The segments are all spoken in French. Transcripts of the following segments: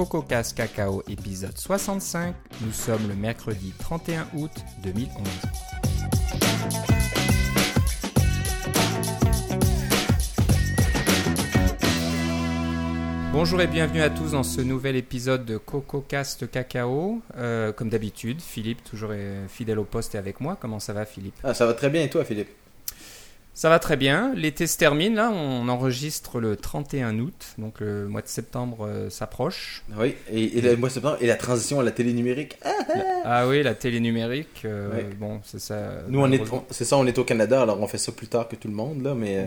CocoCast Cacao épisode 65. Nous sommes le mercredi 31 août 2011. Bonjour et bienvenue à tous dans ce nouvel épisode de CocoCast Cacao. Euh, comme d'habitude, Philippe, toujours euh, fidèle au poste, est avec moi. Comment ça va, Philippe? Ah, ça va très bien et toi, Philippe? Ça va très bien. L'été se termine, là. On enregistre le 31 août, donc le mois de septembre euh, s'approche. Oui, et, et le mois de septembre, et la transition à la télé numérique. Ah, La- Ah oui, la télé numérique. euh, Ouais. Bon, c'est ça. Nous, on est, c'est ça, on est au Canada, alors on fait ça plus tard que tout le monde, là, mais euh,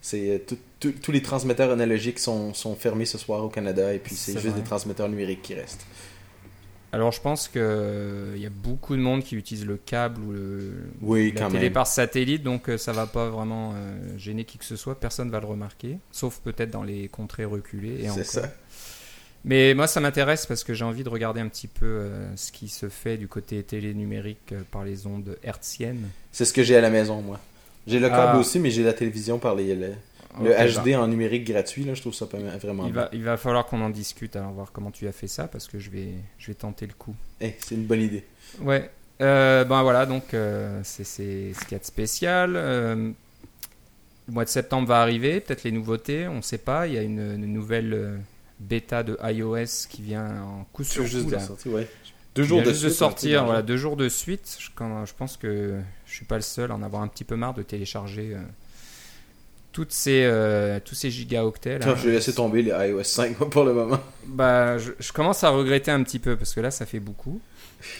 c'est euh, tout- tout- tous les transmetteurs analogiques sont, sont fermés ce soir au Canada, et puis c'est C'est juste vrai. des transmetteurs numériques qui restent. Alors, je pense qu'il y a beaucoup de monde qui utilise le câble ou le, Oui, la télé même. par satellite, donc euh, ça va pas vraiment euh, gêner qui que ce soit. Personne va le remarquer, sauf peut-être dans les contrées reculées. Et C'est ça. Mais moi, ça m'intéresse parce que j'ai envie de regarder un petit peu euh, ce qui se fait du côté télé numérique euh, par les ondes hertziennes. C'est ce que j'ai à la maison, moi. J'ai le câble Ah. aussi, mais j'ai la télévision par les, le, le HD en numérique gratuit, là, je trouve ça pas- vraiment il, bien. va, il va falloir qu'on en discute, alors voir comment tu as fait ça, parce que je vais, je vais tenter le coup. Eh, c'est une bonne idée. Ouais. Euh, ben voilà, donc euh, c'est ce qu'il y a de spécial. Euh, le mois de septembre va arriver, peut-être les nouveautés, on ne sait pas. Il y a une, une nouvelle euh, bêta de iOS qui vient en coup sur juste coup. de là. sortir, ouais. Deux jours de juste de suite, sortir, voilà, deux jours de suite. Je, quand- je pense que je suis pas le seul à en avoir un petit peu marre de télécharger toutes ces, euh, tous ces gigaoctets. là. Je vais laisser tomber les iOS 5 moi, pour le moment. Bah, je, je commence à regretter un petit peu parce que là, ça fait beaucoup.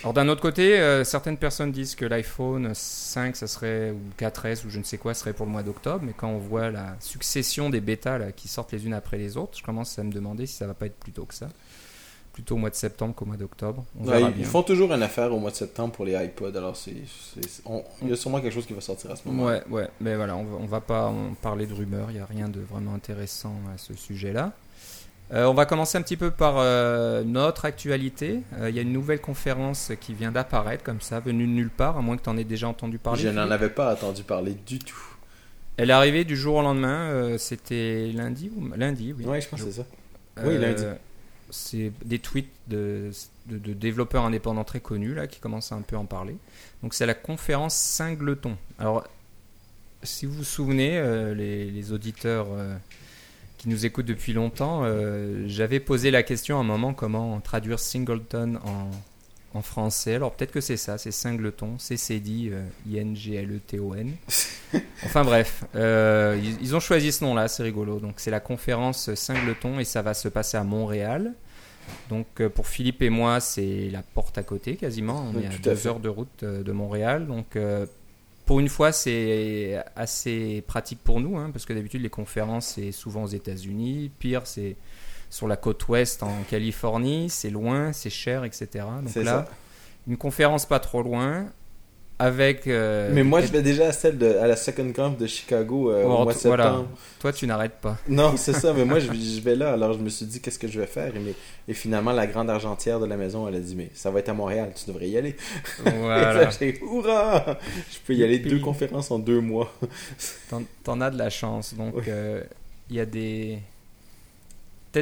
Alors d'un autre côté, euh, certaines personnes disent que l'iPhone 5, ça serait ou 4S ou je ne sais quoi serait pour le mois d'octobre, mais quand on voit la succession des bêtas là, qui sortent les unes après les autres, je commence à me demander si ça va pas être plus tôt que ça, plutôt au mois de septembre qu'au mois d'octobre. Ouais, ils bien. font toujours une affaire au mois de septembre pour les iPods, alors c'est, il y a sûrement quelque chose qui va sortir à ce moment. Ouais, ouais, mais voilà, on va, on va pas parler de rumeurs, il n'y a rien de vraiment intéressant à ce sujet-là. Euh, on va commencer un petit peu par euh, notre actualité. Euh, Il y a une nouvelle conférence qui vient d'apparaître comme ça, venue de nulle part, à moins que tu en aies déjà entendu parler. Je n'en avais pas entendu parler du tout. Elle est arrivée du jour au lendemain, c'était lundi ou lundi, oui. Ouais, je pense que c'est ça. Oui, lundi. C'est des tweets de, développeurs indépendants très connus là qui commencent à un peu en parler. Donc c'est la conférence Singleton. Alors si vous vous souvenez, euh, les, les auditeurs euh, qui nous écoutent depuis longtemps, euh, j'avais posé la question à un moment comment traduire Singleton en, en français. Alors peut-être que c'est ça, c'est Singleton, CCD, euh, I-N-G-L-E-T-O-N. Enfin bref, euh, ils, ils ont choisi ce nom-là, c'est rigolo. Donc c'est la conférence Singleton et ça va se passer à Montréal. Donc euh, pour Philippe et moi, c'est la porte à côté quasiment. On Oui, est à deux heures de route euh, de Montréal. Donc pour une fois, c'est assez pratique pour nous, hein, parce que d'habitude les conférences c'est souvent aux États-Unis. Pire, c'est sur la côte ouest en Californie. C'est loin, c'est cher, etc. Donc C'est là, ça. une conférence pas trop loin. Avec. euh, Mais moi, je vais déjà à celle de, à la Second Conf de Chicago euh, au mois de voilà. septembre. Toi, tu n'arrêtes pas. Non, c'est ça, mais moi, je, vais- je vais là. Alors, je me suis dit, qu'est-ce que je vais faire? Et, mais- et finalement, la grande argentière de la maison, elle a dit, mais ça va être à Montréal, tu devrais y aller. Voilà. Et là, j'ai, hurrah! Je peux y aller deux conférences en deux mois. T'en, as de la chance. Donc, euh, il y a des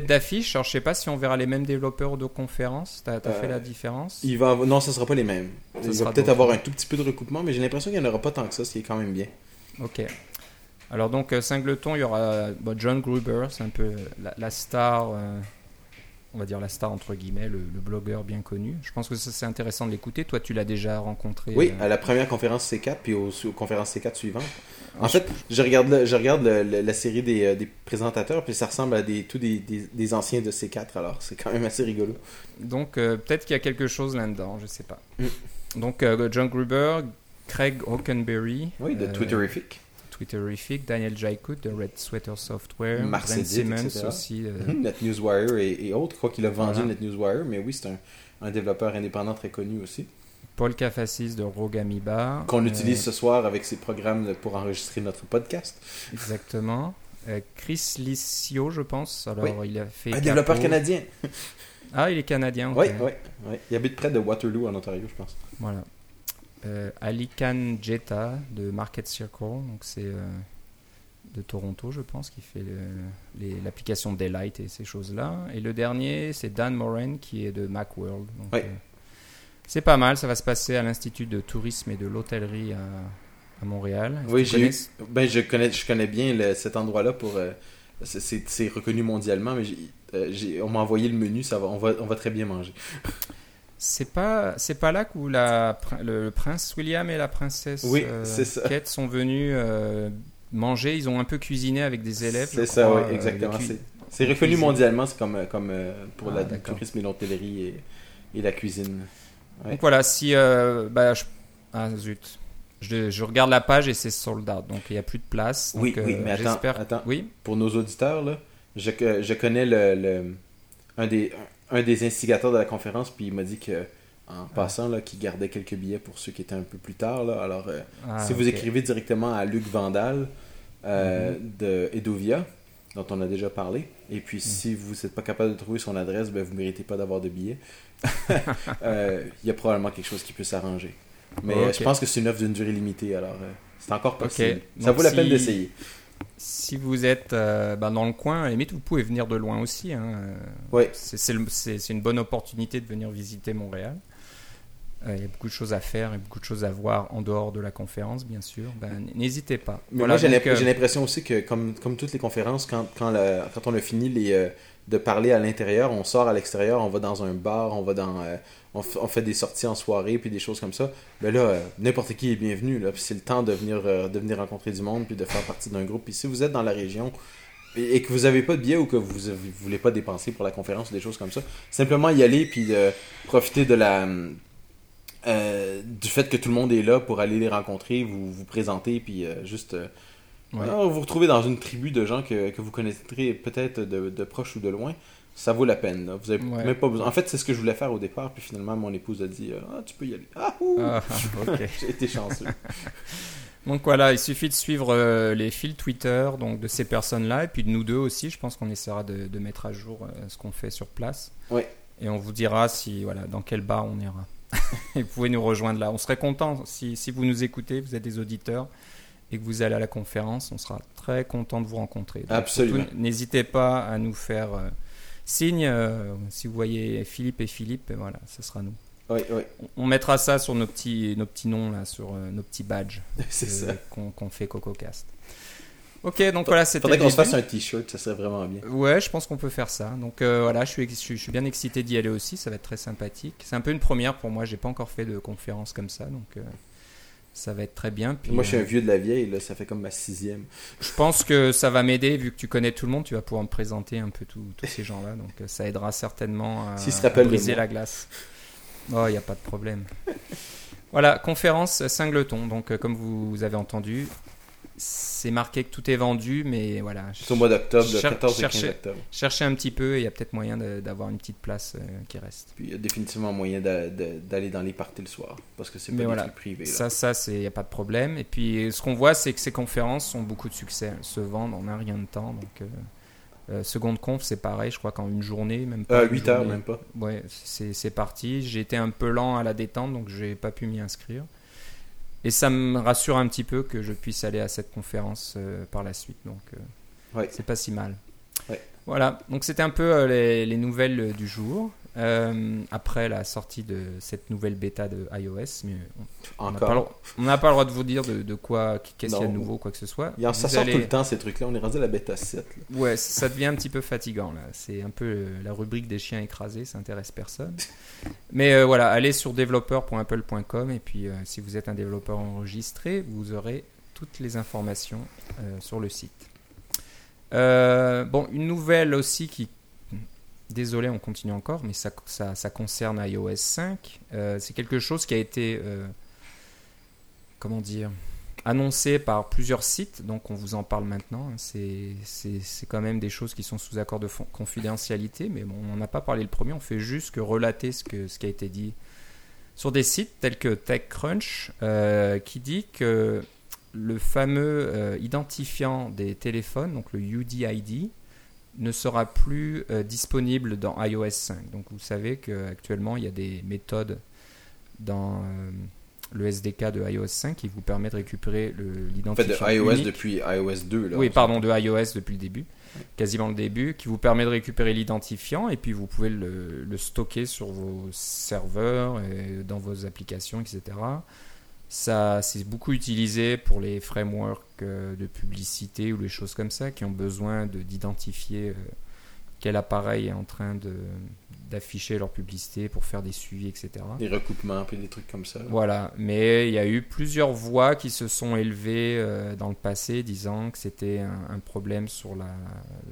têtes d'affiche. Alors, je sais pas si on verra les mêmes développeurs de conférences. T'as, Euh, fait la différence? Il va, non, ce sera pas les mêmes. Ça Il sera va peut-être avoir un tout petit peu de recoupement, mais j'ai l'impression qu'il n'y en aura pas tant que ça, ce qui est quand même bien. Ok. Alors, donc, euh, Singleton, il y aura bon, John Gruber, c'est un peu la, la star, euh, on va dire la star entre guillemets, le, le blogueur bien connu. Je pense que ça, c'est intéressant de l'écouter. Toi, tu l'as déjà rencontré. Oui, euh, à la première conférence C4, puis aux, aux conférences C4 suivantes. En fait, je regarde, le- je regarde le- le- la série des, euh, des présentateurs, puis ça ressemble à des, tous des, des, des anciens de C4, alors c'est quand même assez rigolo. Donc euh, peut-être qu'il y a quelque chose là-dedans, je sais pas. Mm. Donc euh, John Gruber, Craig Hockenberry, Oui, de euh, Twitterific. Twitterific, Daniel Jaikut de Red Sweater Software, Marc Brent Sedit, Simmons etc. aussi. Mhm, NetNewsWire et, et autres. Je crois qu'il a vendu Voilà. NetNewsWire, mais oui, c'est un, un développeur indépendant très connu aussi. Paul Kafasis de Rogamiba. Qu'on euh, utilise ce soir avec ses programmes pour enregistrer notre podcast. Exactement. Euh, Chris Licio, je pense. Alors il a fait. Un Capo. développeur canadien. Ah, il est canadien. Oui, oui, oui. Il habite près de Waterloo en Ontario, je pense. Voilà. Euh, Alikan Jetta de Market Circle. Donc c'est euh, de Toronto, je pense, qui fait l'application Daylight et ces choses-là. Et le dernier, c'est Dan Moran qui est de Macworld. Donc, Oui. euh, c'est pas mal, ça va se passer à l'Institut de tourisme et de l'hôtellerie à, à Montréal. Oui, j'ai eu- ben, je connais, je connais bien le- cet endroit-là pour. euh, c'est- reconnu mondialement, mais euh, on m'a envoyé le menu, ça va, on va, on va très bien manger. C'est pas, c'est pas là où la, le, le prince William et la princesse Oui, euh, ça. Kate sont venus euh, manger. Ils ont un peu cuisiné avec des élèves. C'est ça, crois, oui, exactement. C'est- reconnu mondialement, c'est comme, comme pour Ah, le tourisme et l'hôtellerie et, et la cuisine. Ouais. Donc voilà, si. euh, bah, je- Ah zut. Je, je regarde la page et c'est sold out, donc il n'y a plus de place. Oui, donc, oui, euh, mais attends, j'espère- attends. Oui, Pour nos auditeurs, là, je, je connais le, le- un, des, un des instigateurs de la conférence, puis il m'a dit que en passant, là, qu'il gardait quelques billets pour ceux qui étaient un peu plus tard. Là. Alors, euh, Ah, si vous écrivez directement à Luc Vandal euh, Mhm. de Edovia, dont on a déjà parlé, et puis si vous n'êtes pas capable de trouver son adresse, ben, vous ne méritez pas d'avoir de billets. Euh, Il y a probablement quelque chose qui peut s'arranger. Mais euh, je pense que c'est une offre d'une durée limitée, alors euh, c'est encore possible. Ça vaut la peine d'essayer. Si vous êtes euh, ben, dans le coin, à la limite, vous pouvez venir de loin aussi. hein. C'est- c'est une bonne opportunité de venir visiter Montréal. Euh, Il y a beaucoup de choses à faire et beaucoup de choses à voir en dehors de la conférence, bien sûr. Ben, N'hésitez pas. Mais Voilà, moi, j'ai donc, euh, j'ai l'impression aussi que, comme, comme toutes les conférences, quand, quand, la- quand on a fini les, euh, de parler à l'intérieur, on sort à l'extérieur, on va dans un bar, on va dans, on, fait des sorties en soirée, puis des choses comme ça. Ben là, n'importe qui est bienvenu. Là, puis c'est le temps de venir, de venir rencontrer du monde, puis de faire partie d'un groupe. Puis si vous êtes dans la région et, que vous n'avez pas de billet ou que vous ne voulez pas dépenser pour la conférence ou des choses comme ça, simplement y aller, puis profiter de la... euh, du fait que tout le monde est là pour aller les rencontrer, vous vous présenter, puis euh, juste euh, ouais. alors, vous retrouvez dans une tribu de gens que, que vous connaîtrez peut-être de, de proche ou de loin. Ça vaut la peine. là. Vous avez Ouais. même pas besoin. En fait, c'est ce que je voulais faire au départ, puis finalement, mon épouse a dit Ah, tu peux y aller. Ah, ouh! Ah, ok. J'ai été chanceux. Donc voilà, il suffit de suivre les fils Twitter donc de ces personnes-là et puis de nous deux aussi. Je pense qu'on essaiera de, de mettre à jour ce qu'on fait sur place. Ouais. Et on vous dira si voilà dans quel bar on ira. Et vous pouvez nous rejoindre là. On serait content si, si vous nous écoutez, vous êtes des auditeurs et que vous allez à la conférence, on sera très content de vous rencontrer. Donc, Absolument. N'hésitez pas à nous faire euh, signe euh, si vous voyez Philippe et Philippe. Et voilà, ce sera nous. Oui, oui, On- mettra ça sur nos petits, nos petits noms là, sur euh, nos petits badges qu'on fait CocoCast. Ok, donc voilà, c'était. Faudrait qu'on se fasse un t-shirt, ça serait vraiment bien. Ouais, je pense qu'on peut faire ça. Donc euh, voilà, je suis, je, bien excité d'y aller aussi, ça va être très sympathique. C'est un peu une première pour moi, j'ai pas encore fait de conférence comme ça, donc euh, ça va être très bien. Puis, Moi, je suis un euh, vieux de la vieille, là, ça fait comme ma sixième. je pense que ça va m'aider, vu que tu connais tout le monde, tu vas pouvoir me présenter un peu tous ces gens-là, donc ça aidera certainement à, se à briser la glace. Oh, il n'y a pas de problème. voilà, conférence Singleton, donc comme vous, vous avez entendu, c'est marqué que tout est vendu, mais voilà. C'est au mois d'octobre, le Cher- 14 et 15 cherchez- octobre. Cherchez un petit peu et il y a peut-être moyen d'avoir une petite place euh, qui reste. Puis il y a définitivement moyen d'aller dans les parties le soir, parce que c'est pas Mais des voilà. trucs privés. là. Ça, ça, c'est y a pas de problème. Et puis, ce qu'on voit, c'est que ces conférences ont beaucoup de succès. Elles se vendent en un rien de temps. Donc, euh, euh, seconde conf, c'est pareil. Je crois qu'en une journée, même pas. Euh, une 8 heures, même pas. Ouais, c'est c'est parti. J'ai été un peu lent à la détente, donc j'ai pas pu m'y inscrire. Et ça me rassure un petit peu que je puisse aller à cette conférence euh, par la suite. Donc, euh, Ouais. c'est pas si mal. Ouais. Voilà, donc c'était un peu euh, les, les nouvelles du jour. Euh, après la sortie de cette nouvelle bêta de iOS, mais on n'a pas, le- pas droit de vous dire de, de quoi, qu'est-ce qu'il y a de nouveau, quoi que ce soit. Il y en- ça sort allez- tout le temps, ces trucs-là. On est rendu à la bêta 7. là. Ouais, ça devient un petit peu fatigant là. C'est un peu euh, la rubrique des chiens écrasés, ça intéresse personne. Mais euh, voilà, allez sur developer.apple.com et puis euh, si vous êtes un développeur enregistré, vous aurez toutes les informations sur le site. Bon, une nouvelle aussi qui. Désolé, on continue encore, mais ça, concerne iOS 5. Euh, c'est quelque chose qui a été. euh, comment dire annoncé par plusieurs sites, donc on vous en parle maintenant. hein. C'est- quand même des choses qui sont sous accord de confidentialité, mais on n'en a pas parlé le premier, on fait juste que relater ce, qui a été dit sur des sites tels que TechCrunch, euh, qui dit que le fameux identifiant des téléphones, donc le UDID, ne sera plus euh, disponible dans iOS 5. Donc vous savez qu'actuellement, il y a des méthodes dans... euh, le SDK de iOS 5 qui vous permet de récupérer le- En fait, l'identifiant de iOS unique. depuis iOS 2. Là, oui, on pardon, de iOS depuis le début, quasiment le début, qui vous permet de récupérer l'identifiant et puis vous pouvez le, le stocker sur vos serveurs, et dans vos applications, etc. Ça, c'est beaucoup utilisé pour les frameworks euh, de publicité ou les choses comme ça qui ont besoin de- d'identifier euh, quel appareil est en train de d'afficher leur publicité pour faire des suivis, etc. Des recoupements puis des trucs comme ça. Voilà, mais il y a eu plusieurs voix qui se sont élevées euh, dans le passé disant que c'était un, un problème sur la,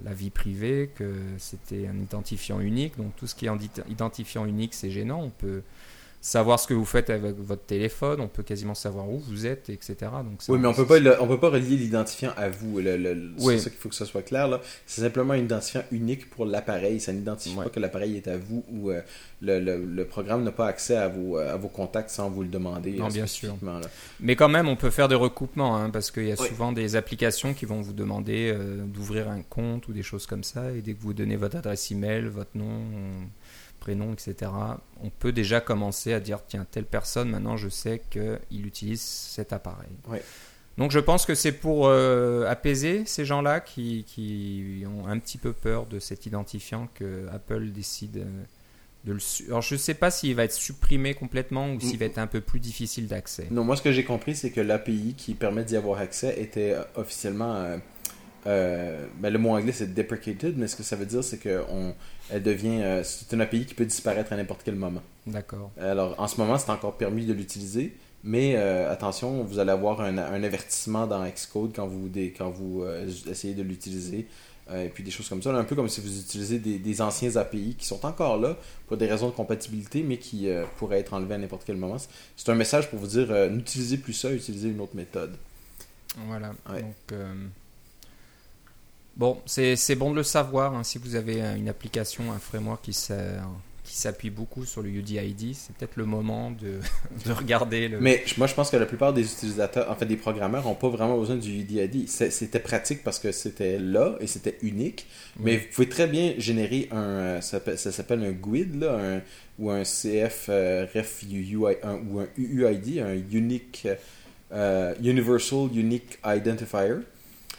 la vie privée, que c'était un identifiant unique. Donc tout ce qui est identifiant unique, c'est gênant. On peut savoir ce que vous faites avec votre téléphone, on peut quasiment savoir où vous êtes, etc. Donc Oui, mais on peut pas, on peut pas relier l'identifiant à vous. Oui. C'est ça qu'il faut que ça soit clair. C'est simplement un identifiant unique pour l'appareil. Ça n'identifie Ouais. pas que l'appareil est à vous ou euh, le, le- le programme n'a pas accès à vos, à vos contacts sans vous le demander. Non, euh, bien sûr. là. Mais quand même, on peut faire des recoupements, hein, parce qu'il y a Oui. souvent des applications qui vont vous demander euh, d'ouvrir un compte ou des choses comme ça, et dès que vous donnez votre adresse email, votre nom, prénom, etc., on peut déjà commencer à dire, tiens, telle personne, maintenant je sais qu'il utilise cet appareil. Donc je pense que c'est pour euh, apaiser ces gens-là qui, qui ont un petit peu peur de cet identifiant que Apple décide euh, de le... Alors je ne sais pas s'il va être supprimé complètement ou s'il va être un peu plus difficile d'accès. Non, moi, ce que j'ai compris, c'est que l'API qui permet d'y avoir accès était euh, officiellement. euh, euh, ben, le mot anglais, c'est deprecated, mais ce que ça veut dire, c'est que on, elle devient. euh, c'est une API qui peut disparaître à n'importe quel moment. D'accord. Alors, en ce moment, c'est encore permis de l'utiliser, mais euh, attention, vous allez avoir un, un avertissement dans Xcode quand vous, quand vous euh, essayez de l'utiliser. et puis des choses comme ça, un peu comme si vous utilisez des, des anciens API qui sont encore là pour des raisons de compatibilité, mais qui pourraient être enlevés à n'importe quel moment. C'est un message pour vous dire n'utilisez plus ça, utilisez une autre méthode. Voilà. Ouais. Donc, bon, c'est bon de le savoir. hein, si vous avez euh, une application, un framework qui s'a- qui s'appuie beaucoup sur le UDID, c'est peut-être le moment de, de regarder le. Mais moi, je pense que la plupart des utilisateurs, en fait des programmeurs, n'ont pas vraiment besoin du UDID. C'était pratique parce que c'était là et c'était unique. Mais vous pouvez très bien générer un. euh, Ça s'appelle- ça s'appelle un GUID là, un- ou un CF euh, ref UI, un- ou un UUID, un Unique euh, Universal Unique Identifier.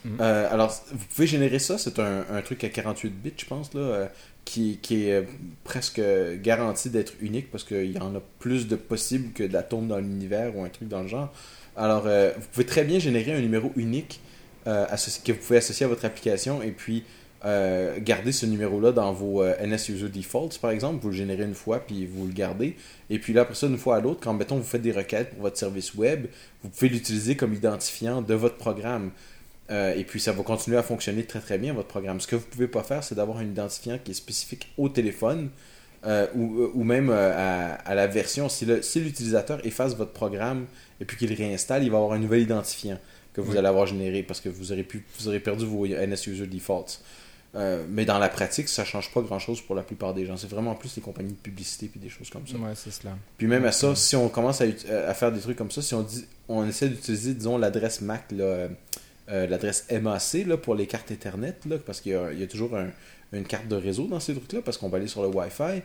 Mhm. Euh, alors, vous pouvez générer ça. C'est un, truc à 48 bits, je pense, là, euh, qui, est euh, presque garanti d'être unique parce qu'il y en a plus de possibles que d'atomes dans l'univers ou un truc dans le genre. Alors, vous pouvez très bien générer un numéro unique que vous pouvez associer à votre application et puis garder ce numéro-là dans vos NS User Defaults, par exemple. Vous le générez une fois, puis vous le gardez. Et puis là, après ça, une fois à l'autre, quand, mettons, vous faites des requêtes pour votre service web, vous pouvez l'utiliser comme identifiant de votre programme. Euh, et puis ça va continuer à fonctionner très très bien, votre programme. Ce que vous pouvez pas faire, c'est d'avoir un identifiant qui est spécifique au téléphone euh, ou, ou même euh, à, à la version. Si le- si l'utilisateur efface votre programme et puis qu'il réinstalle, il va avoir un nouvel identifiant que vous Oui. allez avoir généré parce que vous aurez, pu, vous aurez perdu vos NS User Defaults. Euh, mais dans la pratique, ça change pas grand chose pour la plupart des gens. C'est vraiment plus les compagnies de publicité puis des choses comme ça. Ouais, c'est cela. Puis même à ça, si on commence à, à faire des trucs comme ça, si on dit, on essaie d'utiliser, disons, l'adresse MAC, là, euh, l'adresse MAC là, pour les cartes Ethernet, là, parce qu'il y a, toujours un- une carte de réseau dans ces trucs-là, parce qu'on va aller sur le Wi-Fi,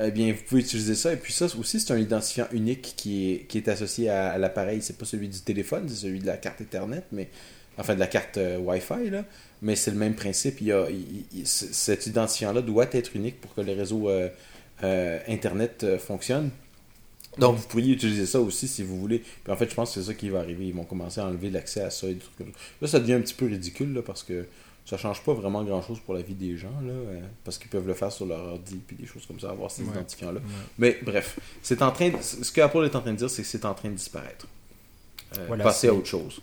eh bien, vous pouvez utiliser ça. Et puis ça aussi, c'est un identifiant unique qui est, qui est associé à, à l'appareil. C'est pas celui du téléphone, c'est celui de la carte Ethernet, mais enfin de la carte euh, Wi-Fi, là. Mais c'est le même principe. Il y a, cet identifiant-là doit être unique pour que le réseau euh, Internet fonctionne. Donc, vous pourriez utiliser ça aussi si vous voulez. Puis en fait, je pense que c'est ça qui va arriver. Ils vont commencer à enlever l'accès à ça et des trucs comme ça. Là, ça devient un petit peu ridicule là, parce que ça change pas vraiment grand chose pour la vie des gens. Là, euh, parce qu'ils peuvent le faire sur leur ordi puis des choses comme ça, avoir ces Ouais. identifiants-là. Ouais. Mais bref, c'est en train de- ce que Apple est en train de dire, c'est que c'est en train de disparaître. Euh, Voilà, passer à autre chose.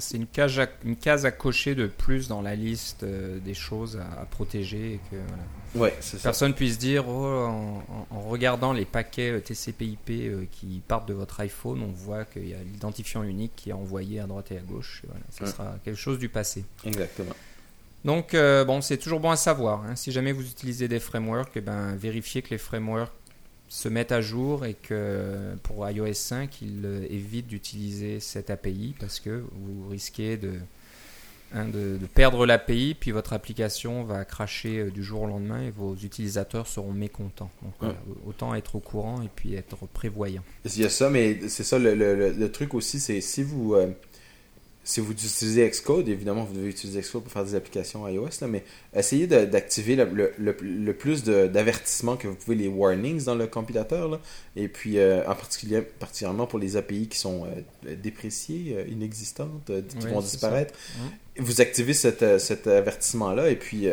C'est une case, à, une case à cocher de plus dans la liste euh, des choses à, à protéger et que voilà. Ouais, c'est ça. personne puisse dire oh, en, regardant les paquets euh, TCP/IP euh, qui partent de votre iPhone, on voit qu'il y a l'identifiant unique qui est envoyé à droite et à gauche. Voilà, ce Ouais. sera quelque chose du passé. Exactement. Donc euh, bon, c'est toujours bon à savoir. hein. Si jamais vous utilisez des frameworks, eh ben, vérifiez que les frameworks se mettent à jour et que pour iOS 5, ils euh, évitent d'utiliser cette API parce que vous risquez de hein, de, de perdre l'API, puis votre application va cracher euh, du jour au lendemain et vos utilisateurs seront mécontents. Donc voilà, autant être au courant et puis être prévoyant. Il y a ça, mais c'est ça le- le truc aussi, c'est si vous euh, si vous utilisez Xcode, évidemment vous devez utiliser Xcode pour faire des applications iOS, là, mais essayez d'activer le, le- le- le plus d'avertissements que vous pouvez, les warnings dans le compilateur, là, et puis euh, en particulier particulièrement pour les API qui sont euh, dépréciées, euh, inexistantes, euh, qui vont disparaître. Vous activez cet, euh, cet avertissement-là, et puis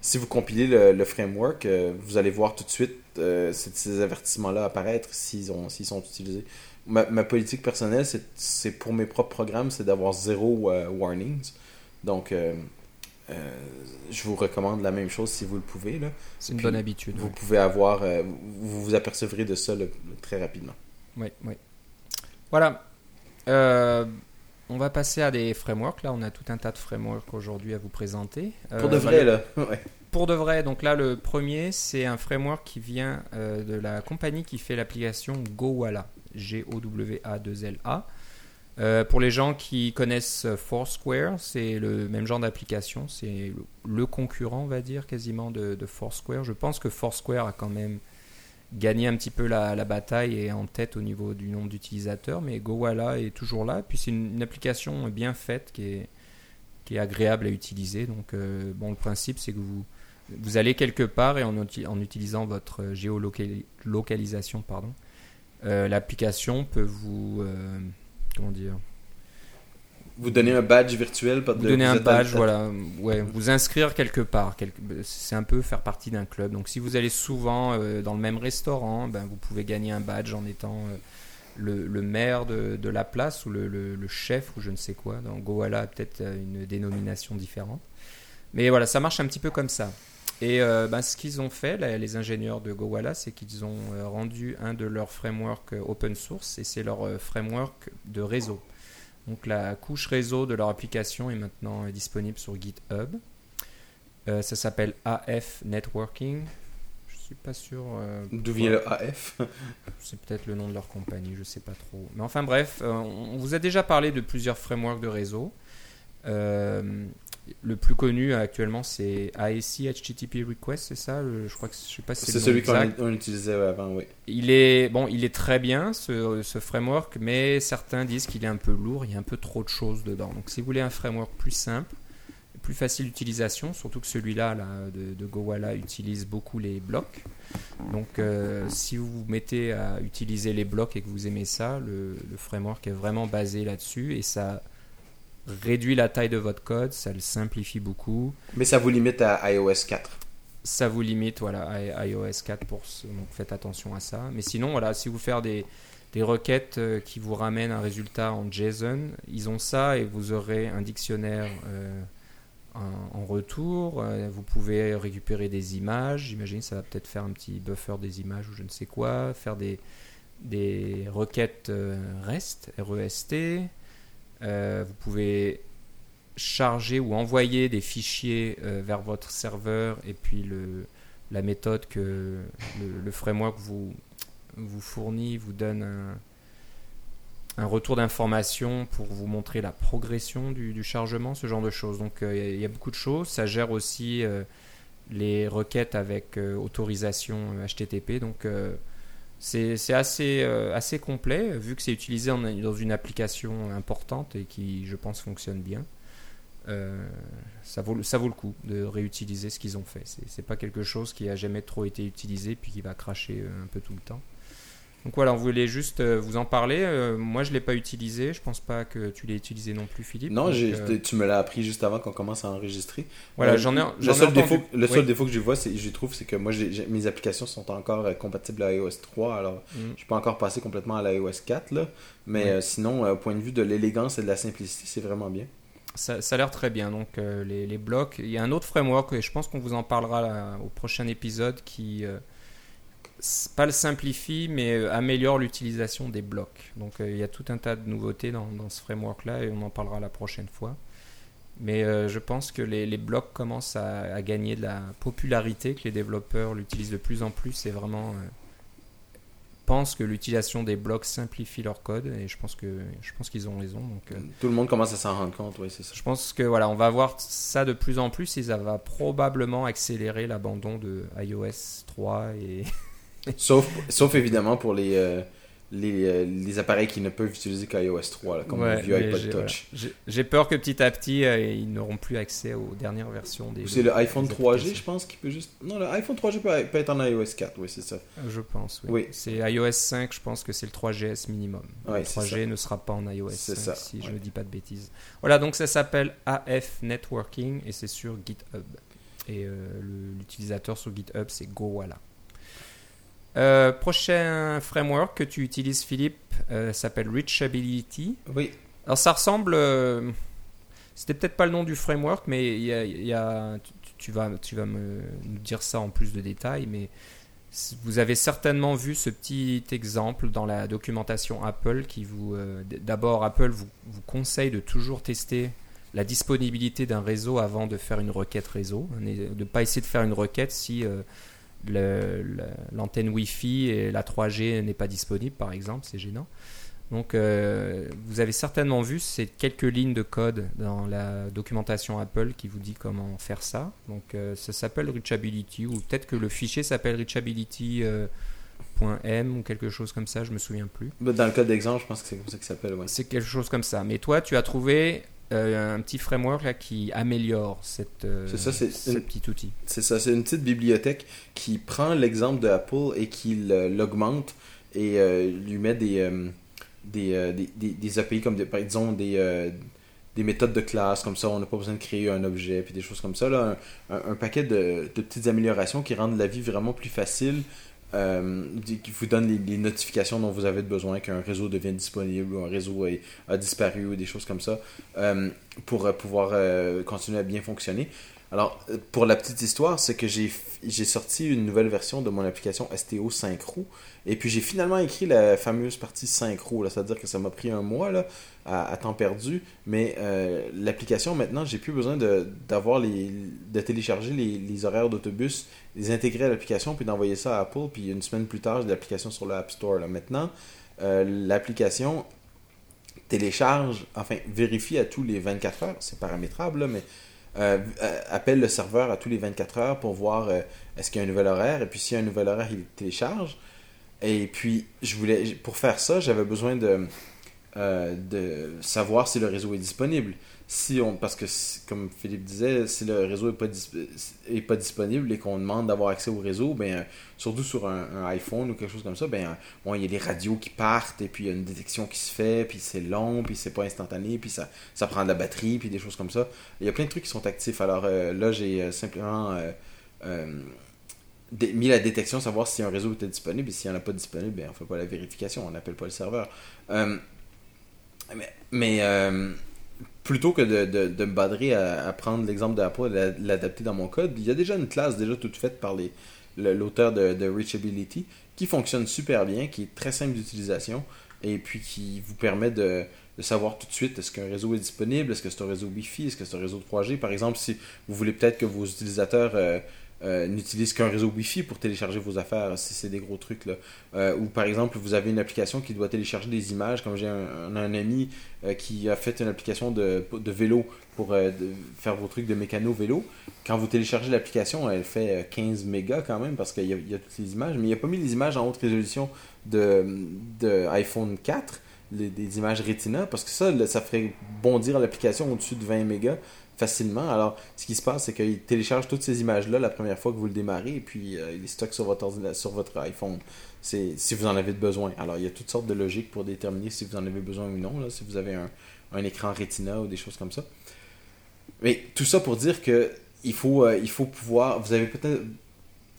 si vous compilez le, framework, vous allez voir tout de suite ces, avertissements-là apparaître s'ils sont utilisés. Ma, ma politique personnelle, c'est- pour mes propres programmes, c'est d'avoir zéro euh, warnings. Donc, euh, euh, je vous recommande la même chose si vous le pouvez. C'est une Puis, bonne habitude. Vous ouais. pouvez avoir, vous vous apercevrez de ça très rapidement. Oui, oui. Voilà. On va passer à des frameworks. Là, on a tout un tas de frameworks aujourd'hui à vous présenter. Pour de vrai, là. Ouais. Pour de vrai, donc là, le premier, c'est un framework qui vient euh, de la compagnie qui fait l'application GoWala. G-O-W-A-2-L-A. Euh, pour les gens qui connaissent Foursquare, c'est le même genre d'application. C'est le, concurrent, on va dire, quasiment de, Foursquare. Je pense que Foursquare a quand même gagné un petit peu la, bataille et est en tête au niveau du nombre d'utilisateurs, mais GoWala est toujours là. Puis c'est une, application bien faite qui est, agréable à utiliser. Donc, euh, bon, le principe, c'est que vous, allez quelque part et en, en utilisant votre géolocalisation, pardon, euh, l'application peut vous, euh, comment dire, Vous donnez un badge virtuel. vous de- donner un à- badge, voilà, ouais, vous inscrire quelque part. quelque- C'est un peu faire partie d'un club. Donc, si vous allez souvent euh, dans le même restaurant, ben, vous pouvez gagner un badge en étant le, le maire de, de la place ou le, le- le chef ou je ne sais quoi. Dans Goala a peut-être une dénomination différente. Mais voilà, ça marche un petit peu comme ça. Et euh, ben, ce qu'ils ont fait, là, les ingénieurs de Goala, c'est qu'ils ont euh, rendu un de leurs frameworks euh, open source et c'est leur euh, framework de réseau. Donc la couche réseau de leur application est maintenant disponible sur GitHub. Ça s'appelle AF Networking. Je suis pas sûr. D'où vient le AF c'est peut-être le nom de leur compagnie, je sais pas trop. Mais enfin bref, on vous a déjà parlé de plusieurs frameworks de réseau. Euh, le plus connu actuellement c'est AEC HTTP Request, c'est ça Le- Je crois que je sais pas si c'est celui qu'on utilisait avant, oui. Il est bon, il est très bien ce, ce framework, mais certains disent qu'il est un peu lourd, il y a un peu trop de choses dedans. Donc si vous voulez un framework plus simple, plus facile d'utilisation, surtout que celui-là là, de, de Gowala utilise beaucoup les blocs. Donc euh, si vous vous mettez à utiliser les blocs et que vous aimez ça, le, le framework est vraiment basé là-dessus et ça réduit la taille de votre code, ça le simplifie beaucoup Mais ça vous limite à iOS 4. ça vous limite voilà, à iOS 4 pour ce- donc faites attention à ça. Mais sinon, voilà, si vous faites des, des requêtes euh, qui vous ramènent un résultat en JSON, ils ont ça et vous aurez un dictionnaire euh, en, en retour. Euh, vous pouvez récupérer des images. J'imagine ça va peut-être faire un petit buffer des images ou je ne sais quoi. Faire des, des requêtes REST, REST. Euh, vous pouvez charger ou envoyer des fichiers euh, vers votre serveur et puis le, la méthode que le, framework vous, vous fournit vous donne un, un retour d'information pour vous montrer la progression du, chargement, ce genre de choses. Donc euh, il y a- beaucoup de choses. Ça gère aussi les requêtes avec autorisation HTTP. Donc c'est assez, euh, assez complet vu que c'est utilisé en- dans une application importante et qui, je pense, fonctionne bien. Euh, ça, vaut, le- ça vaut le coup de réutiliser ce qu'ils ont fait. C'est c'est pas quelque chose qui a jamais trop été utilisé puis qui va cracher euh, un peu tout le temps. Donc voilà, on voulait juste euh, vous en parler. Euh, moi, je l'ai pas utilisé. Je pense pas que tu l'ai utilisé non plus, Philippe. Non, Donc, euh, tu me l'as appris juste avant qu'on commence à enregistrer. voilà, Euh, j'en ai, le seul, défaut, le seul Oui. défaut que je vois, je trouve, c'est que moi, mes applications sont encore compatibles à iOS 3, alors Mm. je suis pas encore passé complètement à l'iOS 4, là. Mais sinon, au point de vue de l'élégance et de la simplicité, c'est vraiment bien. Ça, ça a l'air très bien. Donc les, les blocs. Il y a un autre framework et je pense qu'on vous en parlera là, au prochain épisode qui pas le simplifie mais euh, améliore l'utilisation des blocs. Donc euh, il y a tout un tas de nouveautés dans, dans ce framework là et on en parlera la prochaine fois. Mais euh, je pense que les, les blocs commencent à, à gagner de la popularité, que les développeurs l'utilisent de plus en plus. C'est vraiment euh, pensent que l'utilisation des blocs simplifie leur code et je pense que je pense qu'ils ont raison. Donc, euh, Tout le monde commence à s'en rendre compte, oui, c'est ça. je pense que voilà, on va voir ça de plus en plus et ça va probablement accélérer l'abandon de iOS 3 et Sauf, sauf évidemment pour les, euh, les, euh, les appareils qui ne peuvent utiliser qu'iOS 3, là, comme Ouais, le vieux iPod j'ai- Touch. voilà. J'ai peur que petit à petit euh, ils n'auront plus accès aux dernières versions des. Ou c'est le iPhone des 3G, applications. je pense, qui peut juste. Non, le iPhone 3G peut, peut être en iOS 4, oui, c'est ça. Je pense, oui. Oui. C'est iOS 5, je pense que c'est le 3GS minimum. Ouais, le c'est 3G ne sera pas en iOS C'est 5, ça, si je ne dis pas de bêtises. Voilà, donc ça s'appelle AF Networking et c'est sur GitHub. Et l'utilisateur sur GitHub, c'est GoWala. Euh, prochain framework que tu utilises, Philippe, euh, s'appelle Reachability. Oui, Alors ça ressemble. euh, C'était peut-être pas le nom du framework, mais il y a, y a- tu, tu vas, tu vas me nous dire ça en plus de détails, mais vous avez certainement vu ce petit exemple dans la documentation Apple qui vous. D'abord, Apple vous, vous conseille de toujours tester la disponibilité d'un réseau avant de faire une requête réseau, et de ne pas essayer de faire une requête si l'antenne Wi-Fi et la 3G n'est pas disponible, par exemple, c'est gênant. Donc, euh, vous avez certainement vu ces quelques lignes de code dans la documentation Apple qui vous dit comment faire ça. Donc, euh, ça s'appelle Reachability, ou peut-être que le fichier s'appelle Reachability.m ou quelque chose comme ça, je me souviens plus. Dans le code d'exemple, je pense que c'est comme ça qu'il s'appelle, ouais. C'est quelque chose comme ça. Mais toi, tu as trouvé euh, un petit framework là qui améliore cette, euh, ça, ce une- petit outil. C'est ça, c'est une petite bibliothèque qui prend l'exemple de Apple et qui l'augmente et euh, lui met des, des, des, des- des API comme des, des, des méthodes de classe, comme ça on n'a pas besoin de créer un objet, puis des choses comme ça. Là, un, un- un paquet de, de petites améliorations qui rendent la vie vraiment plus facile, euh, qui vous donne les, notifications dont vous avez besoin, qu'un réseau devient disponible ou un réseau a disparu ou des choses comme ça, euh, pour euh, pouvoir continuer à bien fonctionner. Alors, euh, pour la petite histoire, c'est que j'ai sorti une nouvelle version de mon application STO Synchro. Et puis j'ai finalement écrit la fameuse partie Synchro. là. C'est-à-dire que ça m'a pris un mois là, à, temps perdu. Mais euh, l'application, maintenant, j'ai plus besoin de, d'avoir les, de télécharger les, les horaires d'autobus, les intégrer à l'application, puis d'envoyer ça à Apple. Puis une semaine plus tard, j'ai l'application sur l'App Store. Là. Maintenant, euh, l'application télécharge, enfin, vérifie à tous les 24 heures. C'est paramétrable, là, mais euh, euh, appelle le serveur à tous les 24 heures pour voir euh, est-ce qu'il y a un nouvel horaire. Et puis s'il y a un nouvel horaire, il télécharge. Et puis, je voulais, pour faire ça, j'avais besoin de savoir si le réseau est disponible. Si on, parce que, comme Philippe disait, si le réseau n'est pas, est pas disponible et qu'on demande d'avoir accès au réseau, ben, euh, surtout sur un, iPhone ou quelque chose comme ça, ben, euh, bon, il y a des radios qui partent et puis il y a une détection qui se fait, puis c'est long, puis c'est pas instantané, puis ça, prend de la batterie, puis des choses comme ça. Il y a plein de trucs qui sont actifs. Alors euh, là, j'ai euh, simplement euh, euh, mis la détection, savoir si un réseau était disponible, et s'il n'y en a pas disponible, ben, on fait pas la vérification, on n'appelle pas le serveur. Euh, mais euh, plutôt que de, de, de me badrer à, à prendre l'exemple d'Apple et la- l'adapter dans mon code, il y a déjà une classe déjà toute faite par l'auteur de, de Reachability qui fonctionne super bien, qui est très simple d'utilisation et puis qui vous permet de, de savoir tout de suite est-ce qu'un réseau est disponible, est-ce que c'est un réseau Wi-Fi, est-ce que c'est un réseau 3G. Par exemple, si vous voulez peut-être que vos utilisateurs euh, euh, n'utilisent qu'un réseau Wi-Fi pour télécharger vos affaires, si c'est des gros trucs. Euh, ou par exemple, vous avez une application qui doit télécharger des images, comme j'ai un, ami euh, qui a fait une application de, vélo pour faire vos trucs de mécano vélo. Quand vous téléchargez l'application, elle fait euh, 15 mégas quand même parce qu'il y, a- a toutes les images, mais il n'a pas mis les images en haute résolution de, de iPhone 4, les- des images Retina, parce que ça, ça ferait bondir l'application au-dessus de 20 mégas facilement. Alors, ce qui se passe, c'est qu'il télécharge toutes ces images-là la première fois que vous le démarrez et puis euh, il les stocke sur votre, iPhone. Si vous en avez besoin. Alors, il y a toutes sortes de logiques pour déterminer si vous en avez besoin ou non, si vous avez un, écran Retina ou des choses comme ça. Mais tout ça pour dire que il faut, euh, il faut pouvoir. Vous avez peut-être.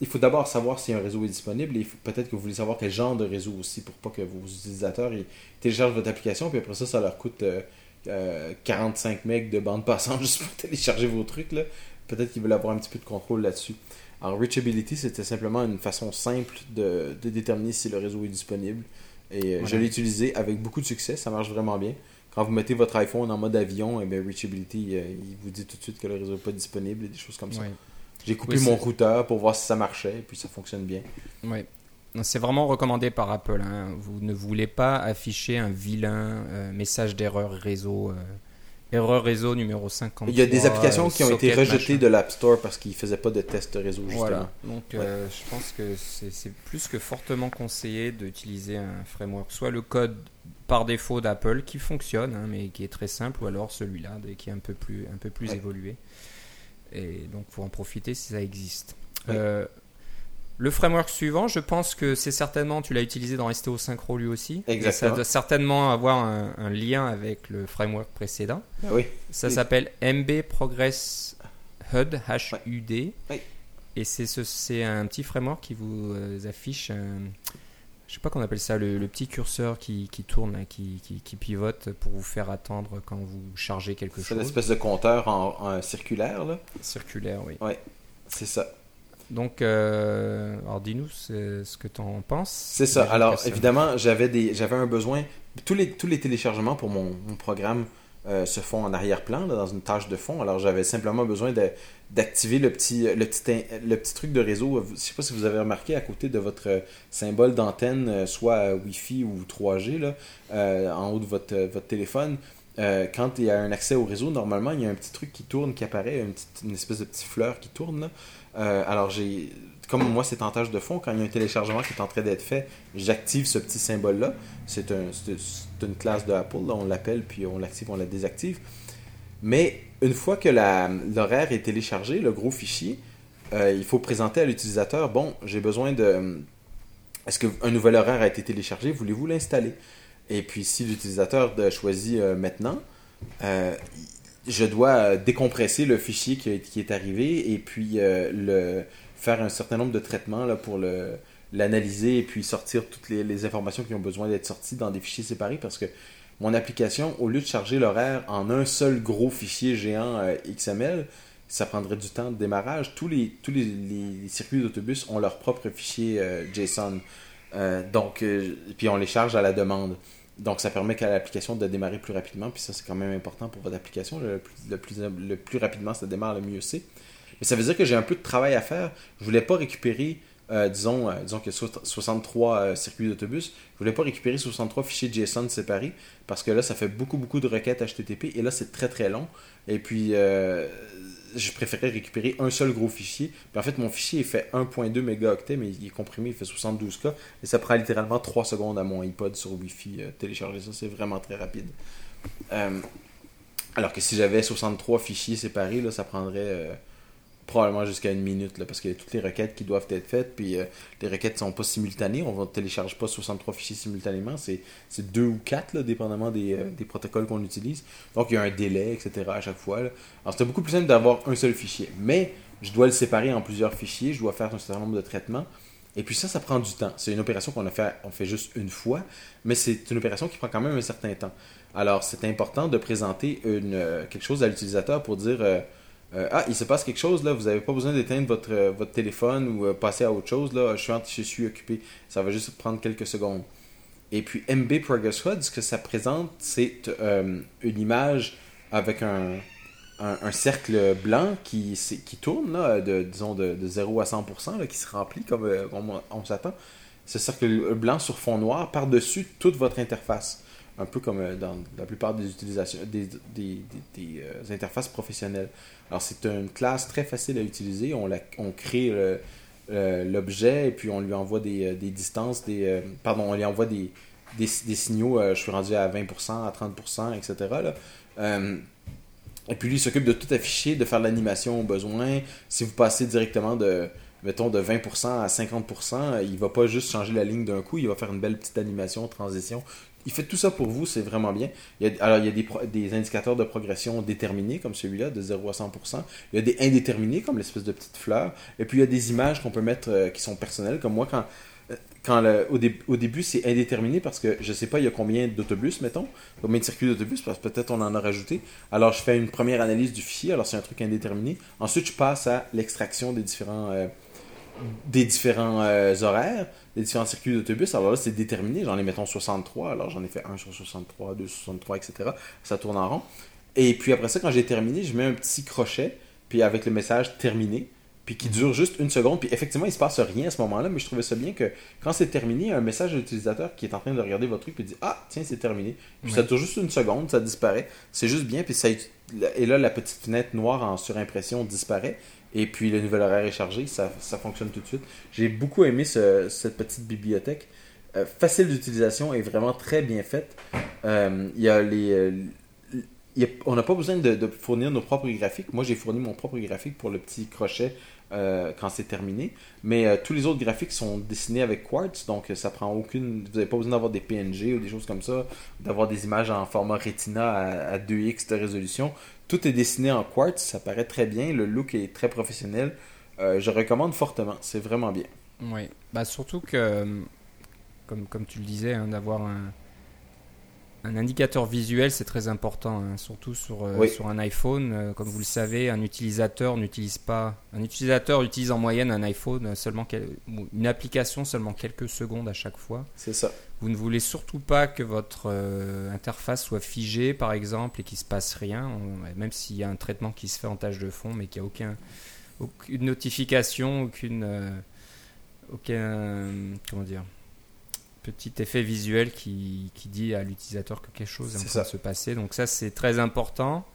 Il faut d'abord savoir si un réseau est disponible et peut-être que vous voulez savoir quel genre de réseau aussi pour pas que vos utilisateurs ils téléchargent votre application puis après ça, ça leur coûte euh, euh, 45 megs de bande passante juste pour télécharger vos trucs. là. Peut-être qu'ils veulent avoir un petit peu de contrôle là-dessus. Alors, Reachability, c'était simplement une façon simple de, de déterminer si le réseau est disponible. Et euh, je l'ai utilisé avec beaucoup de succès, ça marche vraiment bien. Quand vous mettez votre iPhone en mode avion, eh bien, Reachability, euh, il vous dit tout de suite que le réseau n'est pas disponible et des choses comme ça. J'ai coupé Oui, mon routeur pour voir si ça marchait, et puis ça fonctionne bien. Ouais. C'est vraiment recommandé par Apple. hein. Vous ne voulez pas afficher un vilain euh, message d'erreur réseau. euh, erreur réseau numéro 50. Il y a des applications qui ont été rejetées de l'App Store parce qu'ils faisaient pas de test réseau, justement. Voilà. Donc euh, je pense que c'est plus que fortement conseillé d'utiliser un framework. Soit le code par défaut d'Apple qui fonctionne, hein, mais qui est très simple, ou alors celui-là qui est un peu plus, un peu plus Ouais. évolué. Et donc faut en profiter si ça existe. Oui. Euh, le framework suivant, je pense que c'est certainement, tu l'as utilisé dans STO Synchro lui aussi. Exactement. ça doit certainement avoir un, un lien avec le framework précédent. Ah oui. Ça Oui. s'appelle MB Progress HUD, H-U-D. Oui. Et c'est ce, un petit framework qui vous euh, affiche un, je sais pas qu'on appelle ça, le, le petit curseur qui, qui tourne, là, qui, qui, qui pivote pour vous faire attendre quand vous chargez quelque C'est chose. l'espèce de compteur en, en circulaire, là. Circulaire, oui. C'est ça. Donc, euh, alors dis-nous ce, que tu en penses. C'est ça. Alors, ça- évidemment, j'avais des, j'avais un besoin. Tous les, tous les téléchargements pour mon, mon programme euh, se font en arrière-plan, là, dans une tâche de fond. Alors, j'avais simplement besoin d'activer le petit, le, petit, le petit truc de réseau. Je ne sais pas si vous avez remarqué à côté de votre euh, symbole d'antenne, euh, soit euh, Wi-Fi ou 3G, là, euh, en haut de votre, euh, votre téléphone. euh, quand il y a un accès au réseau, normalement, il y a un petit truc qui tourne, qui apparaît, une, petite- une espèce de petit fleur qui tourne. là. Euh, alors, j'ai, comme moi, c'est en tâche de fond, quand il y a un téléchargement qui est en train d'être fait, j'active ce petit symbole-là. C'est, un, c'est, c'est une classe de Apple, on l'appelle, puis on l'active, on la désactive. Mais une fois que l'horaire est téléchargé, le gros fichier, euh, il faut présenter à l'utilisateur, bon, j'ai besoin de... Est-ce qu'un nouvel horaire a été téléchargé? Voulez-vous l'installer? Et puis, si l'utilisateur choisit euh, maintenant, euh, je dois euh, décompresser le fichier qui, est arrivé et puis euh, le, faire un certain nombre de traitements là, pour le, l'analyser et puis sortir toutes les, les informations qui ont besoin d'être sorties dans des fichiers séparés parce que mon application, au lieu de charger l'horaire en un seul gros fichier géant euh, XML, ça prendrait du temps de démarrage. Tous les, tous les, les- circuits d'autobus ont leur propre fichier euh, JSON. Euh, donc, puis on les charge à la demande. Donc, ça permet à l'application de démarrer plus rapidement. Puis ça, c'est quand même important pour votre application. Le plus, le plus, le plus rapidement ça démarre, le mieux c'est. Mais ça veut dire que j'ai un peu de travail à faire. Je voulais pas récupérer, euh, disons, euh, disons que so- 63 euh, circuits d'autobus. Je voulais pas récupérer 63 fichiers JSON séparés parce que là, ça fait beaucoup, beaucoup de requêtes HTTP et là, c'est très, très long. Et puis, je préférais récupérer un seul gros fichier. Puis en fait, mon fichier, il fait 1.2 mégaoctets, mais il est comprimé, il fait 72K. Et ça prend littéralement 3 secondes à mon iPod sur Wi-Fi euh, télécharger ça. C'est vraiment très rapide. Euh, alors que si j'avais 63 fichiers séparés, là, ça prendrait euh, probablement jusqu'à une minute, là, parce qu'il y a toutes les requêtes qui doivent être faites, puis euh, les requêtes sont pas simultanées, on ne télécharge pas 63 fichiers simultanément, c'est deux ou quatre, là, dépendamment des, euh, des protocoles qu'on utilise. Donc il y a un délai, etc. à chaque fois. Alors c'était beaucoup plus simple d'avoir un seul fichier, mais je dois le séparer en plusieurs fichiers, je dois faire un certain nombre de traitements. Et puis ça, ça prend du temps. C'est une opération qu'on a fait, on fait juste une fois, mais c'est une opération qui prend quand même un certain temps. Alors c'est important de présenter une, euh, quelque chose à l'utilisateur pour dire euh, ah il se passe quelque chose là, vous n'avez pas besoin d'éteindre votre, euh, votre téléphone ou euh, passer à autre chose là, je suis, occupé. Ça va juste prendre quelques secondes. Et puis MB Progress HUD, ce que ça présente, c'est une image avec un, un, cercle blanc qui, qui tourne, là, de, disons de, de 0 à 100%, là, qui se remplit comme on, on s'attend. Ce cercle blanc sur fond noir par-dessus toute votre interface. Un peu comme euh, dans la plupart des utilisations, des, des, euh, interfaces professionnelles. Alors c'est une classe très facile à utiliser. On, on crée euh, l'objet et puis on lui envoie des, distances, des, pardon, on lui envoie des, signaux. je suis rendu à 20%, à 30%, etc. Et puis lui s'occupe de tout afficher, de faire l'animation au besoin. Si vous passez directement de, mettons, de 20% à 50%, il va pas juste changer la ligne d'un coup, il va faire une belle petite animation, transition. Il fait tout ça pour vous, c'est vraiment bien. Alors, il y a des, indicateurs de progression déterminés, comme celui-là, de 0 à 100%. Il y a des indéterminés, comme l'espèce de petite fleur. Et puis, il y a des images qu'on peut mettre euh, qui sont personnelles, comme moi, quand, euh, quand au, au début, c'est indéterminé parce que je sais pas, il y a combien d'autobus, mettons, combien de circuits d'autobus, parce que peut-être on en a rajouté. Alors, je fais une première analyse du fichier, alors c'est un truc indéterminé. Ensuite, je passe à l'extraction des différents, euh, des différents euh, horaires, des différents circuits d'autobus. Alors là, c'est déterminé. J'en ai, mettons, 63. Alors, j'en ai fait 1 sur 63, 2 sur 63, etc. Ça tourne en rond. Et puis après ça, quand j'ai terminé, je mets un petit crochet, puis avec le message terminé. Puis qui dure juste une seconde, puis effectivement, il se passe rien à ce moment-là, mais je trouvais ça bien que quand c'est terminé, il y a un message à l'utilisateur qui est en train de regarder votre truc, puis dit Ah, tiens, c'est terminé. Puis ça dure juste une seconde, ça disparaît. C'est juste bien, puis ça. Et là, la petite fenêtre noire en surimpression disparaît, et puis le nouvel horaire est chargé, ça, ça fonctionne tout de suite. J'ai beaucoup aimé ce- cette petite bibliothèque. Euh, facile d'utilisation et vraiment très bien faite. Euh, Il y a les. euh, a- on n'a pas besoin de, de fournir nos propres graphiques. Moi, j'ai fourni mon propre graphique pour le petit crochet euh, quand c'est terminé. Mais euh, tous les autres graphiques sont dessinés avec Quartz, donc euh, ça prend aucune. Vous n'avez pas besoin d'avoir des PNG ou des choses comme ça, d'avoir des images en format Retina à, à 2x de résolution. Tout est dessiné en Quartz, ça paraît très bien. Le look est très professionnel. Je recommande fortement, c'est vraiment bien. Oui, bah surtout que, comme, comme tu le disais, hein, d'avoir un, un indicateur visuel, c'est très important, hein, surtout sur, euh, Oui. sur un iPhone. Euh, comme vous le savez, un utilisateur n'utilise pas. Un utilisateur utilise en moyenne un iPhone seulement quel- une application seulement quelques secondes à chaque fois. C'est ça. Vous ne voulez surtout pas que votre euh, interface soit figée, par exemple, et qu'il se passe rien, on- même s'il y a un traitement qui se fait en tâche de fond, mais qu'il n'y a aucun, aucune notification, aucune, aucun, comment dire, petit effet visuel qui, qui dit à l'utilisateur que quelque chose est en de se passer. Donc ça, c'est très important.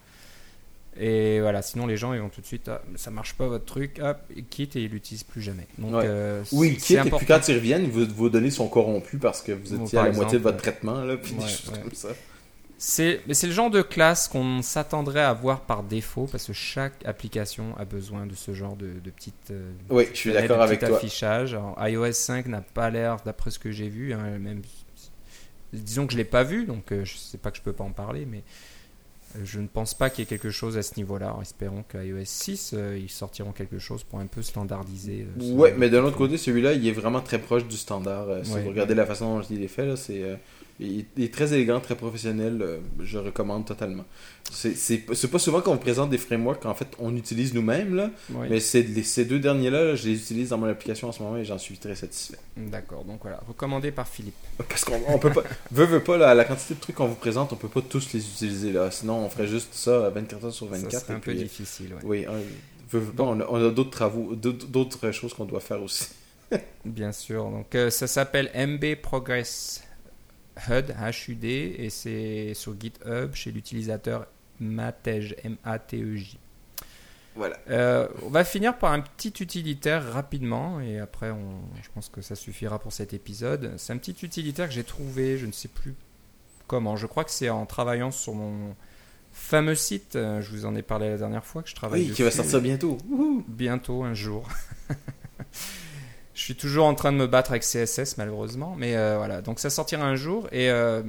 Et voilà, sinon les gens ils vont tout de suite, ah, ça marche pas votre truc, hop, ils quittent et ils l'utilisent plus jamais. Donc Ouais. euh, Oui, il c'est quitte, et puis quand ils reviennent, vos, vos données sont corrompues parce que vous étiez à la moitié de votre traitement, là, puis ouais, des choses ouais. comme ça. C'est, le genre de classe qu'on s'attendrait à avoir par défaut parce que chaque application a besoin de ce genre de, de petites. euh, Oui, je suis d'accord avec toi. affichage. Alors, iOS 5 n'a pas l'air, d'après ce que j'ai vu, hein, même. Disons que je l'ai pas vu, donc euh, je sais pas que je peux pas en parler, mais euh, je ne pense pas qu'il y ait quelque chose à ce niveau-là. Espérons qu'à iOS 6, euh, ils sortiront quelque chose pour un peu standardiser. Ouais, mais d'un autre côté, celui-là, il est vraiment très proche du standard. Si Ouais. vous regardez la façon dont il est fait, là, c'est, il, il est très élégant, très professionnel. euh, je recommande totalement. C'est, c'est, c'est pas souvent qu'on vous présente des frameworks qu'en fait on utilise nous-mêmes, là, Ouais. mais c'est, les- ces deux derniers-là, là, je les utilise dans mon application en ce moment et j'en suis très satisfait. D'accord, donc voilà, recommandé par Philippe. Parce qu'on on peut pas, veut, veut pas, là, la quantité de trucs qu'on vous présente, on peut pas tous les utiliser, là. Sinon, on ferait juste ça 24 heures sur 24. Ça serait et un peu puis, difficile. ouais. Oui, un- veut, veut pas, on a, on a d'autres travaux, d'autres, d'autres choses qu'on doit faire aussi. Bien sûr. Donc euh, ça s'appelle MB Progress HUD, HUD, et c'est sur GitHub chez l'utilisateur Matej, M-A-T-E-J. Voilà. Euh, on va finir par un petit utilitaire rapidement, et après on, je pense que ça suffira pour cet épisode. C'est un petit utilitaire que j'ai trouvé, je ne sais plus comment. Je crois que c'est en travaillant sur mon fameux site, euh, je vous en ai parlé la dernière fois, que je travaille Oui, qui va sortir bientôt. Bientôt un jour. je suis toujours en train de me battre avec CSS malheureusement, mais euh, voilà. Donc ça sortira un jour et euh,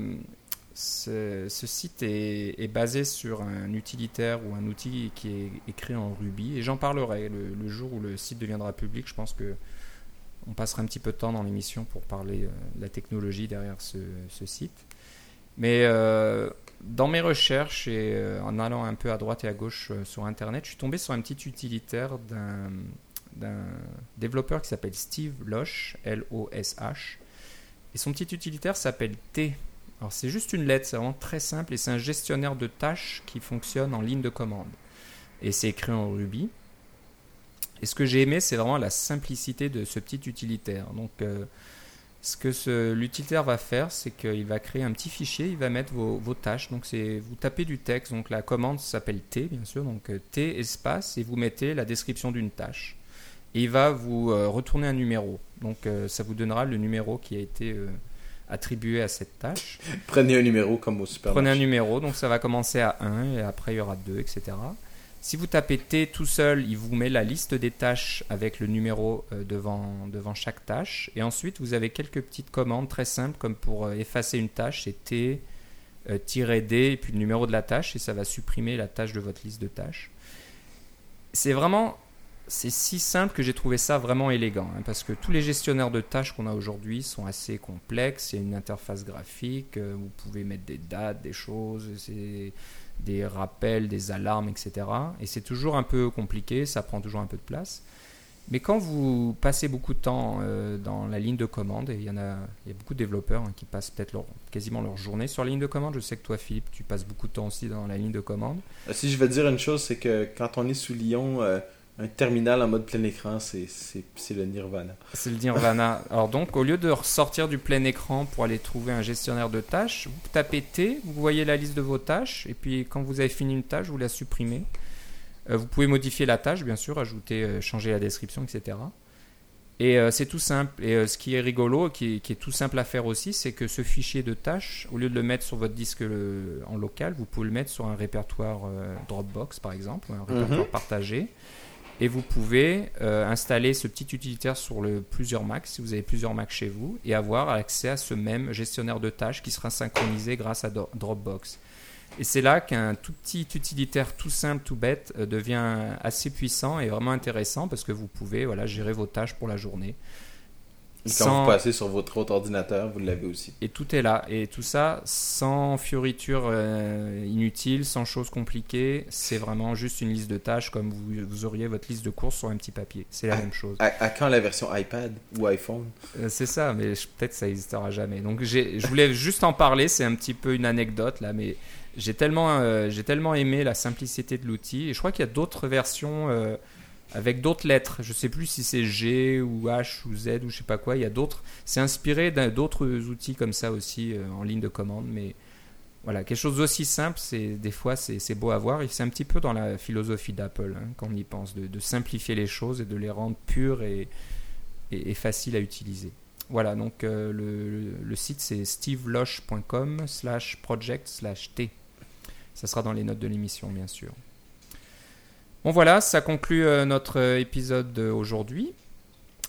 ce, site est, basé sur un utilitaire ou un outil qui est écrit en Ruby et j'en parlerai le, jour où le site deviendra public. Je pense que on passera un petit peu de temps dans l'émission pour parler euh, de la technologie derrière ce, site. Mais dans mes recherches et en allant un peu à droite et à gauche sur Internet, je suis tombé sur un petit utilitaire d'un d'un développeur qui s'appelle Steve Losh, L-O-S-H. Et son petit utilitaire s'appelle T. Alors c'est juste une lettre, c'est vraiment très simple et c'est un gestionnaire de tâches qui fonctionne en ligne de commande. Et c'est écrit en Ruby. Et ce que j'ai aimé, c'est vraiment la simplicité de ce petit utilitaire. Donc, euh, ce que l'utilitaire va faire, c'est qu'il va créer un petit fichier, il va mettre vos, vos tâches. Donc, c'est vous tapez du texte. Donc, la commande s'appelle T, bien sûr. Donc, euh, T espace et vous mettez la description d'une tâche. Et il va vous euh, retourner un numéro. Donc, euh, ça vous donnera le numéro qui a été euh, attribué à cette tâche. Prenez un numéro comme au supermarché. Prenez un numéro, donc ça va commencer à 1 et après il y aura 2, etc. Si vous tapez T tout seul, il vous met la liste des tâches avec le numéro devant, devant chaque tâche. Et ensuite, vous avez quelques petites commandes très simples, comme pour effacer une tâche, c'est T, euh, D, et puis le numéro de la tâche, et ça va supprimer la tâche de votre liste de tâches. C'est vraiment, c'est si simple que j'ai trouvé ça vraiment élégant, hein, parce que tous les gestionnaires de tâches qu'on a aujourd'hui sont assez complexes. Il y a une interface graphique, euh, vous pouvez mettre des dates, des choses, des rappels, des alarmes, etc. Et c'est toujours un peu compliqué, ça prend toujours un peu de place. Mais quand vous passez beaucoup de temps euh, dans la ligne de commande, et il y en a, il y a beaucoup de développeurs hein, qui passent peut-être leur- quasiment leur journée sur la ligne de commande. Je sais que toi, Philippe, tu passes beaucoup de temps aussi dans la ligne de commande. Euh, Si je te dire une chose, c'est que quand on est sous Lyon, un terminal en mode plein écran, c'est le nirvana. C'est le Nirvana. Alors donc, au lieu de ressortir du plein écran pour aller trouver un gestionnaire de tâches, vous tapez T, vous voyez la liste de vos tâches, et puis quand vous avez fini une tâche, vous la supprimez. Euh, vous pouvez modifier la tâche, bien sûr, ajouter, euh, changer la description, etc. Et euh, c'est tout simple. Et ce qui est rigolo, qui est, qui est tout simple à faire aussi, c'est que ce fichier de tâches, au lieu de le mettre sur votre disque le- en local, vous pouvez le mettre sur un répertoire Dropbox, par exemple, ou un répertoire Mhm. partagé. Et vous pouvez euh, installer ce petit utilitaire sur le plusieurs Macs, si vous avez plusieurs Macs chez vous, et avoir accès à ce même gestionnaire de tâches qui sera synchronisé grâce à Dropbox. Et c'est là qu'un tout petit utilitaire tout simple, tout bête, euh, devient assez puissant et vraiment intéressant parce que vous pouvez voilà, gérer vos tâches pour la journée. Quand Sans- vous passez sur votre autre ordinateur, vous l'avez aussi. Et tout est là. Et tout ça sans fioritures euh, inutiles, sans choses compliquées. C'est vraiment juste une liste de tâches comme vous, vous auriez votre liste de courses sur un petit papier. C'est la même chose. À, à quand la version iPad ou iPhone? Euh, c'est ça, mais peut-être ça n'existera jamais. Donc je voulais juste en parler. C'est un petit peu une anecdote là, mais j'ai tellement, euh, j'ai tellement aimé la simplicité de l'outil. Et je crois qu'il y a d'autres versions euh, avec d'autres lettres. Je sais plus si c'est G ou H ou Z ou je sais pas quoi. Il y a d'autres. C'est inspiré d'autres outils comme ça aussi euh, en ligne de commande, mais voilà, quelque chose d'aussi simple, c'est des fois c'est beau à voir. Et c'est un petit peu dans la philosophie d'Apple hein, quand on y pense, de, simplifier les choses et de les rendre pures et, faciles à utiliser. Voilà, donc euh, le, le- le site c'est steveloche.com slash project slash t. Ça sera dans les notes de l'émission, bien sûr. Bon voilà, ça conclut euh, notre euh, épisode d'aujourd'hui.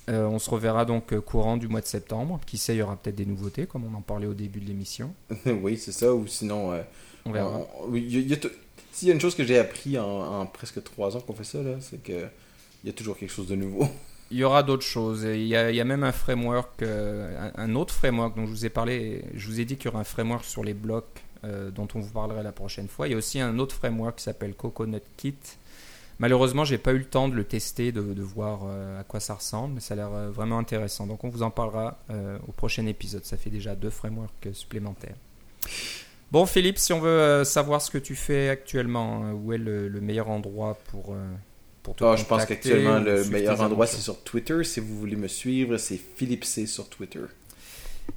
Euh, on se reverra donc courant du mois de septembre. Qui sait, il y aura peut-être des nouveautés, comme on en parlait au début de l'émission. Oui, c'est ça. Ou sinon, euh, On verra. y y s'il y a une chose que j'ai appris en, en presque trois ans qu'on fait ça, c'est que il y a toujours quelque chose de nouveau. Il y aura d'autres choses. Il y, a, il y a même un framework, euh, un, autre framework dont je vous ai parlé. Je vous ai dit qu'il y aura un framework sur les blocs dont on vous parlera la prochaine fois. Il y a aussi un autre framework qui s'appelle Coconut Kit. Malheureusement, j'ai pas eu le temps de le tester, de, de voir euh, à quoi ça ressemble, mais ça a l'air euh, vraiment intéressant. Donc on vous en parlera euh, au prochain épisode. Ça fait déjà deux frameworks supplémentaires. Bon, Philippe, si on veut savoir ce que tu fais actuellement, où est le, le meilleur endroit pour, pour te Ah, je pense qu'actuellement, le meilleur endroit, c'est sur Twitter. Si vous voulez me suivre, c'est Philippe C sur Twitter.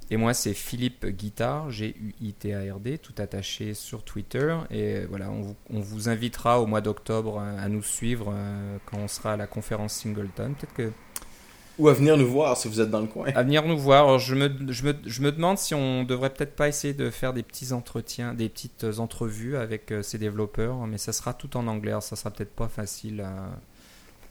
Et moi, c'est Philippe Guitard, G-U-I-T-A-R-D, tout attaché sur Twitter. Et voilà, on vous, on vous invitera au mois d'octobre euh, à nous suivre euh, quand on sera à la conférence Singleton. Peut-être que Ou à venir nous voir si vous êtes dans le coin. à venir nous voir. Alors, je, me, je, me, je me demande si on devrait peut-être pas essayer de faire des petits entretiens, des petites entrevues avec euh, ces développeurs, mais ça sera tout en anglais. Alors, ça sera peut-être pas facile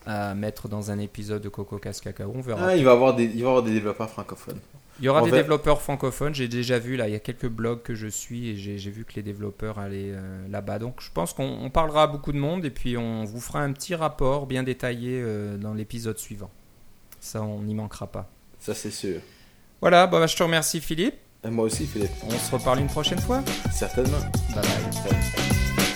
à, à mettre dans un épisode de Coco Casse Cacao. On verra. Ah, il va avoir des, il va y avoir des développeurs francophones. Il y aura On des va- développeurs francophones, j'ai déjà vu là, il y a quelques blogs que je suis et j'ai vu que les développeurs allaient euh, là-bas. Donc je pense qu'on on parlera à beaucoup de monde et puis on vous fera un petit rapport bien détaillé euh, dans l'épisode suivant. Ça, on n'y manquera pas. Ça, c'est sûr. Voilà, bah, je te remercie Philippe. Et moi aussi, Philippe. On se reparle une prochaine fois. Certainement. Bye bye.